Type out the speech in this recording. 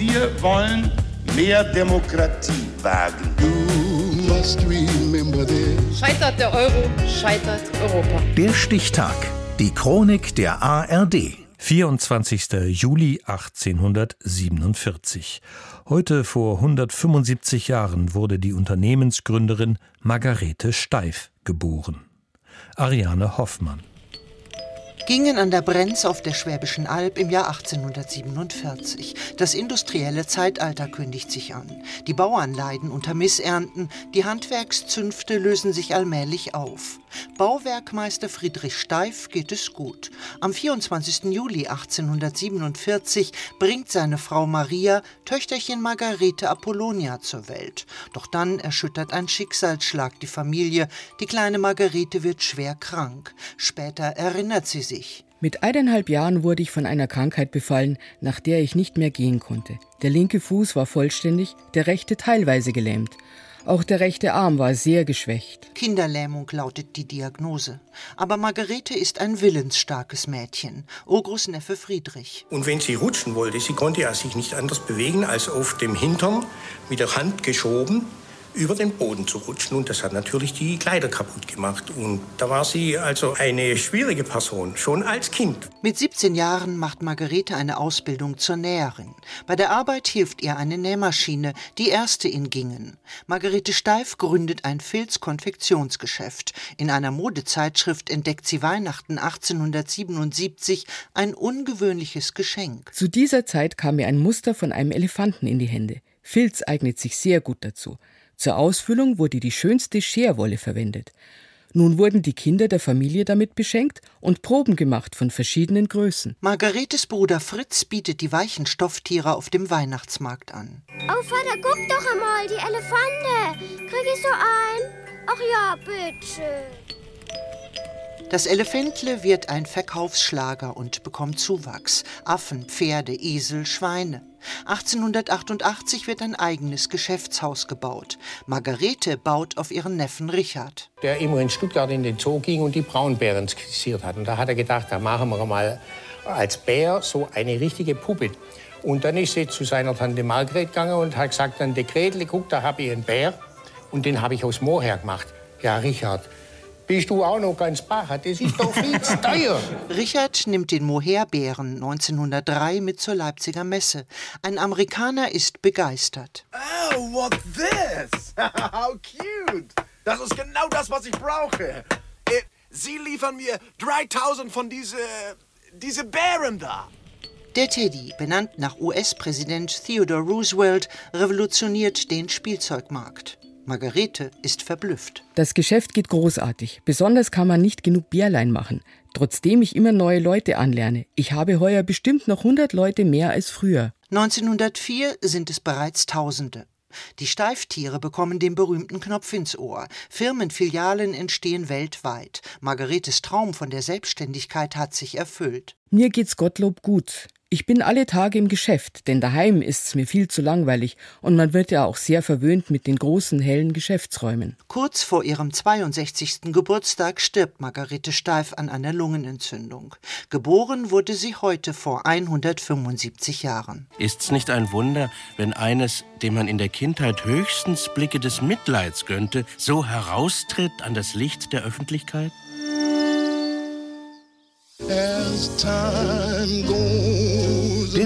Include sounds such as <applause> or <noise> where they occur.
Wir wollen mehr Demokratie wagen. Scheitert der Euro, scheitert Europa. Der Stichtag. Die Chronik der ARD. 24. Juli 1847. Heute vor 175 Jahren wurde die Unternehmensgründerin Margarete Steif geboren. Ariane Hoffmann gingen an der Brenz auf der Schwäbischen Alb im Jahr 1847. Das industrielle Zeitalter kündigt sich an. Die Bauern leiden unter Missernten, die Handwerkszünfte lösen sich allmählich auf. Bauwerkmeister Friedrich Steif geht es gut. Am 24. Juli 1847 bringt seine Frau Maria Töchterchen Margarete Apollonia zur Welt. Doch dann erschüttert ein Schicksalsschlag die Familie. Die kleine Margarete wird schwer krank. Später erinnert sie sich. Mit eineinhalb Jahren wurde ich von einer Krankheit befallen, nach der ich nicht mehr gehen konnte. Der linke Fuß war vollständig, der rechte teilweise gelähmt. Auch der rechte Arm war sehr geschwächt. Kinderlähmung lautet die Diagnose. Aber Margarete ist ein willensstarkes Mädchen. Ogros Neffe Friedrich. Und wenn sie rutschen wollte, sie konnte ja sich nicht anders bewegen als auf dem Hintern mit der Hand geschoben über den Boden zu rutschen. Und das hat natürlich die Kleider kaputt gemacht. Und da war sie also eine schwierige Person, schon als Kind. Mit 17 Jahren macht Margarete eine Ausbildung zur Näherin. Bei der Arbeit hilft ihr eine Nähmaschine, die erste in Gingen. Margarete Steif gründet ein Filzkonfektionsgeschäft. In einer Modezeitschrift entdeckt sie Weihnachten 1877 ein ungewöhnliches Geschenk. Zu dieser Zeit kam mir ein Muster von einem Elefanten in die Hände. Filz eignet sich sehr gut dazu. Zur Ausfüllung wurde die schönste Scherwolle verwendet. Nun wurden die Kinder der Familie damit beschenkt und Proben gemacht von verschiedenen Größen. Margaretes Bruder Fritz bietet die weichen Stofftiere auf dem Weihnachtsmarkt an. Oh, Vater, guck doch einmal, die Elefante. Krieg ich so ein? Ach ja, bitte. Das Elefantle wird ein Verkaufsschlager und bekommt Zuwachs. Affen, Pferde, Esel, Schweine. 1888 wird ein eigenes Geschäftshaus gebaut. Margarete baut auf ihren Neffen Richard. Der immer in Stuttgart in den Zoo ging und die Braunbären skizziert hat. Und da hat er gedacht, da machen wir mal als Bär so eine richtige Puppe. Und dann ist sie zu seiner Tante Margret gegangen und hat gesagt, Tante Gretel, guck, da habe ich einen Bär. Und den habe ich aus Moher gemacht. Ja, Richard, bist du auch noch ganz bacher? Das ist doch viel zu teuer. <laughs> Richard nimmt den Moherbären 1903 mit zur Leipziger Messe. Ein Amerikaner ist begeistert. Oh, what this? <laughs> How cute. Das ist genau das, was ich brauche. Äh, Sie liefern mir 3000 von diese, diese Bären da. Der Teddy, benannt nach US-Präsident Theodore Roosevelt, revolutioniert den Spielzeugmarkt. Margarete ist verblüfft. Das Geschäft geht großartig. Besonders kann man nicht genug Bärlein machen. Trotzdem ich immer neue Leute anlerne. Ich habe heuer bestimmt noch 100 Leute mehr als früher. 1904 sind es bereits Tausende. Die Steiftiere bekommen den berühmten Knopf ins Ohr. Firmenfilialen entstehen weltweit. Margaretes Traum von der Selbstständigkeit hat sich erfüllt. Mir geht's Gottlob gut. Ich bin alle Tage im Geschäft, denn daheim ist's mir viel zu langweilig und man wird ja auch sehr verwöhnt mit den großen, hellen Geschäftsräumen. Kurz vor ihrem 62. Geburtstag stirbt Margarete Steif an einer Lungenentzündung. Geboren wurde sie heute vor 175 Jahren. Ist's nicht ein Wunder, wenn eines, dem man in der Kindheit höchstens Blicke des Mitleids gönnte, so heraustritt an das Licht der Öffentlichkeit? Der